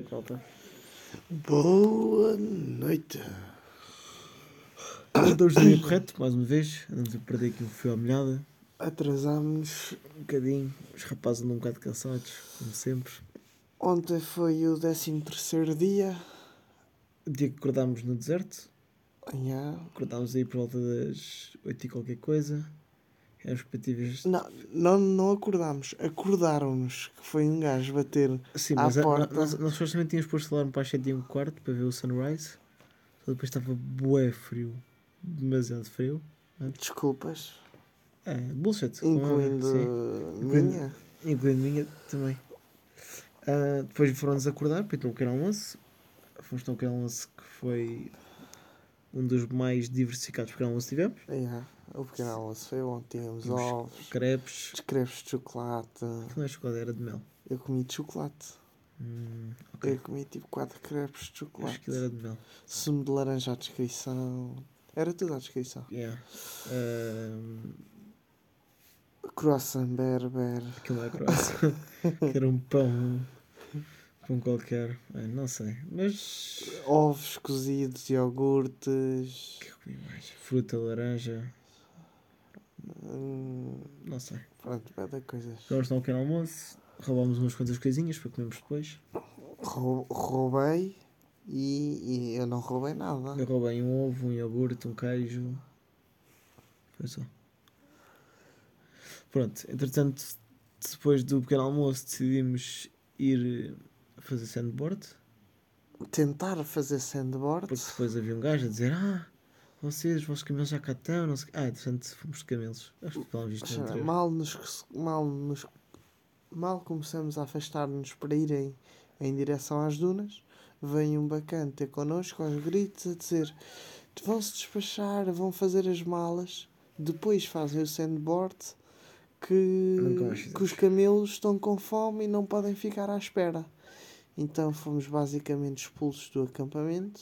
noite, malta. Boa noite. No dia correto, mais uma vez. Andamos a perder aqui o fio à molhada. Atrasámos. Um bocadinho. Os rapazes andam um bocado cansados, como sempre. Ontem foi o 13 terceiro dia. O dia que acordámos no deserto. Yeah. Acordámos aí por volta das 8 e qualquer coisa. Éramos expectativas. Não, não, não acordámos. Acordaram-nos que foi um gajo bater Sim, à mas a, porta. nós, nós supostamente tínhamos posto alarme para as 7 e um quarto para ver o sunrise. Só depois estava bué frio. Demasiado frio. Desculpas. É, bullshit. Incluindo minha. Incluindo minha também. Ah, depois foram-nos acordar para ir ter um pequeno almoço. Fomos ter um pequeno almoço que foi um dos mais diversificados pequeno almoço que tivemos. Yeah. O pequeno almoço foi ontem. Tínhamos Tínhamos ovos, Crepes. crepes de chocolate. Que não é chocolate, era de mel. Eu comi de chocolate. Hum, ok. Eu comi tipo 4 crepes de Acho chocolate. que ele era de mel. Sumo de laranja à descrição. Era tudo à descrição. Yeah. Ah, Croissant berber. aquilo é croissant. que era um pão. Pão qualquer. Não sei. Mas. Ovos cozidos, iogurtes. Que eu comi mais? Fruta, laranja. hum, Não sei. pronto, vai dar coisas. Vamos dar um pequeno almoço. Roubámos umas quantas coisinhas para comermos depois. Rou- roubei e, e eu não roubei nada. Eu roubei um ovo, um iogurte, um queijo. Foi só. Pronto, entretanto, depois do pequeno almoço decidimos ir fazer sandboard. Tentar fazer sandboard. Porque depois havia um gajo a dizer: Ah, vocês, os vossos camelos já cá estão. Não sei... o quê." Ah, entretanto, fomos de camelos. Acho que visto anterior. mal, nos, mal, nos, mal começamos a afastar-nos para irem em direção às dunas, vem um bacana ter connosco aos gritos a dizer vão-se despachar, vão fazer as malas, depois fazem o sandboard que, que os camelos estão com fome e não podem ficar à espera. Então fomos basicamente expulsos do acampamento.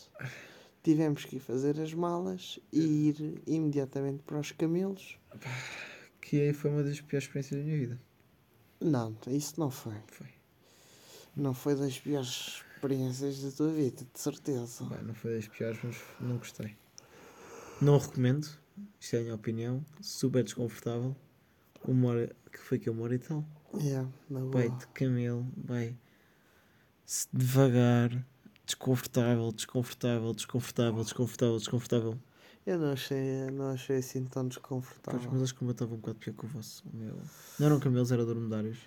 Tivemos que ir fazer as malas e ir imediatamente para os camelos. Que aí foi uma das piores experiências da minha vida. Não, isso não foi. Foi. Não foi das piores experiências da tua vida, de certeza. Bem, não foi das piores, mas não gostei. Não recomendo. Isto é a minha opinião. Super desconfortável. Uma hora, que foi que uma hora e tal. Yeah, na boa. Vai de camelo, vai devagar, desconfortável, desconfortável, desconfortável, desconfortável, desconfortável. Eu não achei, não achei assim tão Pois, desconfortável. mas acho que o meu estava um bocado pior que o vosso. O meu... Não eram camelos, eram dromedários.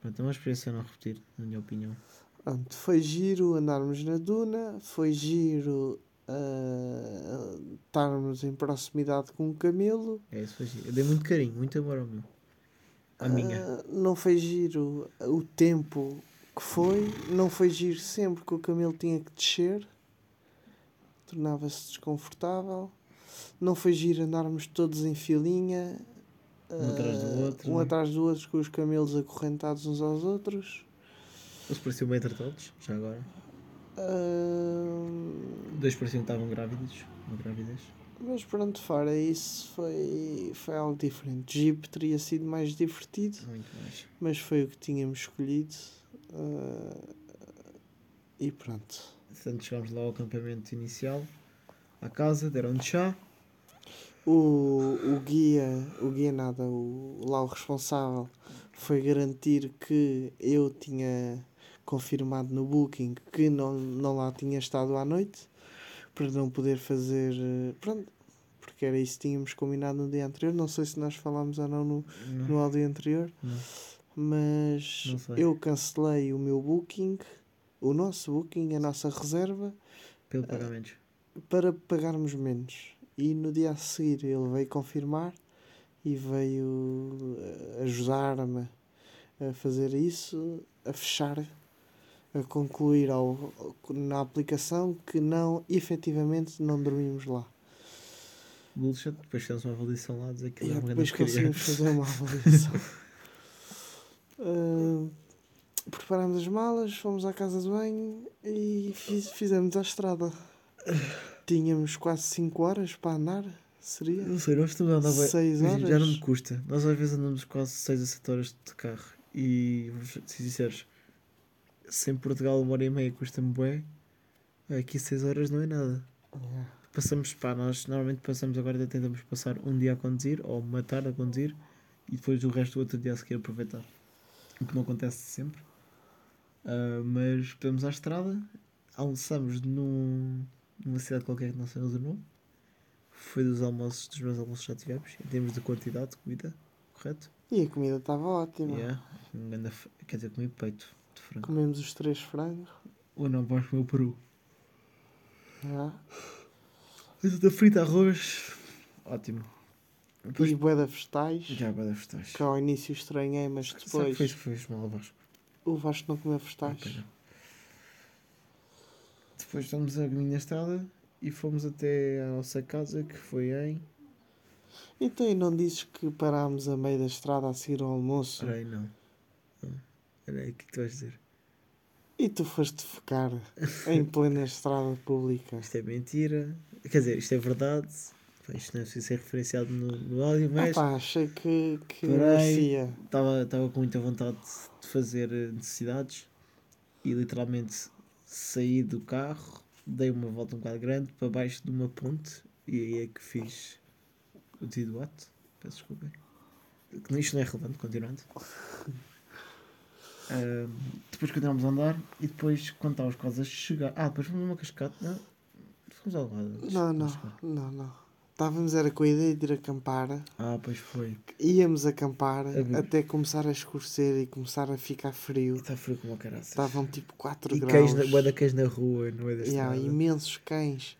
Pronto, é uma experiência a não repetir, na minha opinião. Pronto, foi giro andarmos na duna, foi giro ah, estarmos em proximidade com um camelo. É isso, foi giro. Eu dei muito carinho, muito amor ao meu. À minha. Ah, não foi giro o tempo que foi, não foi giro sempre que o camelo tinha que descer, tornava-se desconfortável. Não foi giro andarmos todos em filinha, Um atrás do ah, outro, um é? atrás do outro, com os camelos acorrentados uns aos outros. Eles pareciam bem tratados, já agora. Ah, Dois pareciam que estavam grávidos. Uma gravidez. mas pronto, fora isso, foi, foi algo diferente. Jeep teria sido mais divertido. Muito mais. mas foi o que tínhamos escolhido. Ah, e pronto. Portanto, chegámos lá ao acampamento inicial, à casa, deram-nos chá. O, o guia, o guia nada, o, lá o responsável foi garantir que eu tinha confirmado no booking que não, não lá tinha estado à noite para não poder fazer. eh, Pronto, porque era isso que tínhamos combinado no dia anterior. Não sei se nós falámos ou não no, Não, no áudio anterior. não. Mas eu cancelei o meu booking, o nosso booking, a nossa reserva, Pelo pagamentos. para pagarmos menos. E no dia a seguir ele veio confirmar e veio eh, ajudar-me a fazer isso, a fechar, a concluir ao, na aplicação que não, efetivamente, não dormimos lá. Bullshit, depois fizemos uma avaliação lá, dizer que E era uma depois grande porcaria. conseguimos fazer uma avaliação. Ah, preparámos as malas, fomos à casa de banho e fiz- fizemos a estrada. Tínhamos quase 5 horas para andar, seria? Não sei, nós estamos a andar bem. Seis Imagina, Já horas? não me custa. Nós às vezes andamos quase 6 a 7 horas de carro. E, sinceros, se em Portugal uma hora e meia custa-me bué, aqui 6 horas não é nada. Yeah. Passamos, pá, nós normalmente passamos agora, tentamos passar um dia a conduzir, ou uma tarde a conduzir, e depois o resto do outro dia a seguir aproveitar. O que não acontece sempre. Ah, mas podemos à estrada, almoçamos num, numa cidade qualquer que não sei o nome. Foi dos almoços, dos meus almoços que já tivemos, em termos de quantidade de comida, correto? E a comida estava ótima. Yeah. Um grande quer dizer, comi peito de frango. Comemos os três frangos. Ou não, vais comer o peru. Batata frita, arroz, ótimo. Depois, E de vegetais. já dar vegetais. Que ao início estranhei, mas Sabe que depois fez, fez mal ao Vasco. o Vasco não comeu vegetais. Ok. Depois estamos a caminho na estrada e fomos até à nossa casa que foi em. Então, e não dizes que parámos a meio da estrada a seguir ao almoço? Espera aí, não. Espera aí, o que é que tu vais dizer? E tu foste ficar em plena estrada pública. Isto é mentira. Quer dizer, isto é verdade. Isto não é preciso ser referenciado no, no áudio, mas pá, achei que, que merecia. estava com muita vontade de fazer eh, necessidades e literalmente saí do carro, dei uma volta um bocado grande para baixo de uma ponte e aí é que fiz o devido ato. Peço desculpa. Que Isto não é relevante, continuando. Ahm, depois continuamos a andar e depois quando estávamos quase a chegar. Ah, depois fomos numa cascata. Não, fomos ao lado. Não, não, não, não. Estávamos era com a ideia de ir acampar. Ah, pois foi. Íamos acampar A até começar a escurecer e começar a ficar E frio. está frio como a caraças. Estavam tipo 4 E graus. cães na, cães na rua, no meio da Yeah, estrada. imensos cães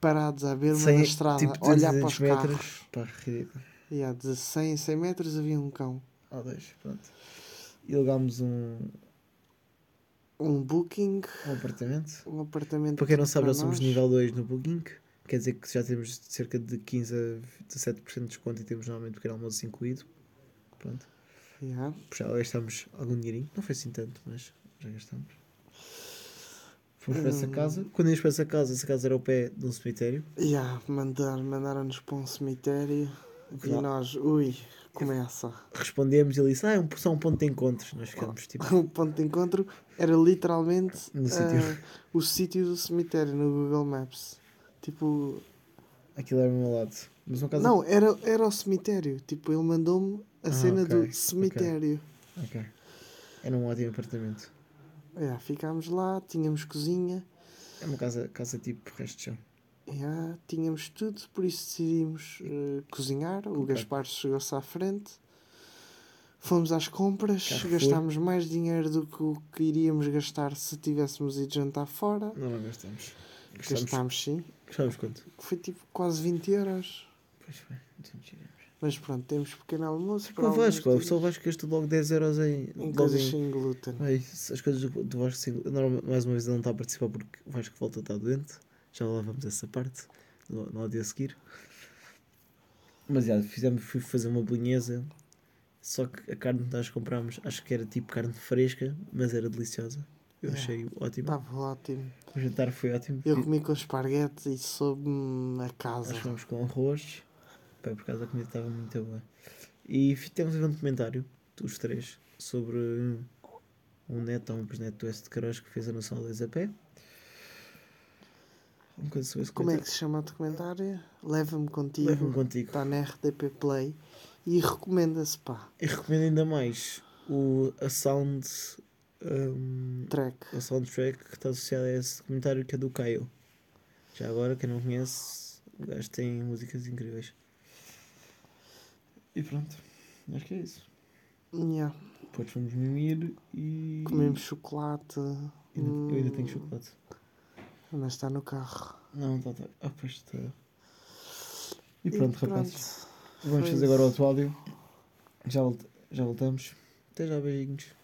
parados à beira da estrada, tipo, olhar 200 para os metros. carros. Pá, ridículo. Yeah, de 100 em 100 metros havia um cão. Ah, dois, pronto. E alugámos um, Um booking, um apartamento. um apartamento. Para quem não sabe, para nós somos nível 2 no Booking. Quer dizer que já temos cerca de 15 a 17% de desconto e temos normalmente pequeno almoço incluído. Pronto. Yeah. Já gastamos algum dinheirinho. Não foi assim tanto, mas já gastamos. Fomos para essa Hum. casa. Quando íamos para essa casa, essa casa era ao pé de um cemitério. Yeah, mandar, mandaram-nos para um cemitério e nós, ui, começa. Respondemos e ele disse: Ah, é um, só um ponto de encontros. Nós ficamos tipo. O ponto de encontro era literalmente ah, sítio. o sítio do cemitério no Google Maps. Tipo, Aquilo era ao meu lado. Mas não, era, era o cemitério. Tipo, ele mandou-me a Ah, cena ok, ok. do cemitério. Ok. Era um ótimo apartamento. Yeah, ficámos lá, tínhamos cozinha, É uma casa, casa tipo resto de chão. yeah, tínhamos tudo, por isso decidimos eh, cozinhar. O. Gaspar chegou-se à frente. Fomos às compras, Carrefour. gastámos mais dinheiro do que o que iríamos gastar se tivéssemos ido jantar fora. Não, não gastamos. Gastamos, Gastámos sim, gastamos quanto? foi tipo quase 20 euros. Pois foi. Mas pronto, temos pequeno almoço. para O Vasco, o pessoal Vasco gastou logo 10 euros em. Em coisas em- sem glúten. Ai, as coisas do, do Vasco sem. norma- Mais uma vez ele não está a participar porque o Vasco volta a estar doente. Já lá vamos essa parte. No, no dia a seguir. Mas já, fizemos, fui fazer uma bolonhesa. Só que a carne que nós comprámos, acho que era tipo carne fresca, mas era deliciosa. Eu Yeah. achei ótimo. Estava ótimo. O jantar foi ótimo. Eu comi com esparguete e soube-me a casa. Nós fomos com arroz. Pá, por causa a comida estava muito boa. E temos um documentário, os três, sobre um neto ou um bisneto do S de Queiroz que fez a Nação 2 a pé. Um Como é que se chama o documentário? Leva-me contigo. Leva-me contigo. Está na RTP Play e recomenda-se, pá. E recomendo ainda mais o, a sound. Um, Track. a soundtrack que está associada a esse documentário que é do Caio. Já agora, quem não conhece, o gajo tem músicas incríveis. E pronto, acho que é isso. Yeah. Depois fomos mimir e. Comemos chocolate. Ainda- eu ainda tenho Hum, chocolate. Mas está no carro. Não, está. Tá. Ah, pois está. E pronto, E rapazes. Vamos Foi fazer agora isso. outro áudio. Já, volta- já voltamos. Até já, beijinhos.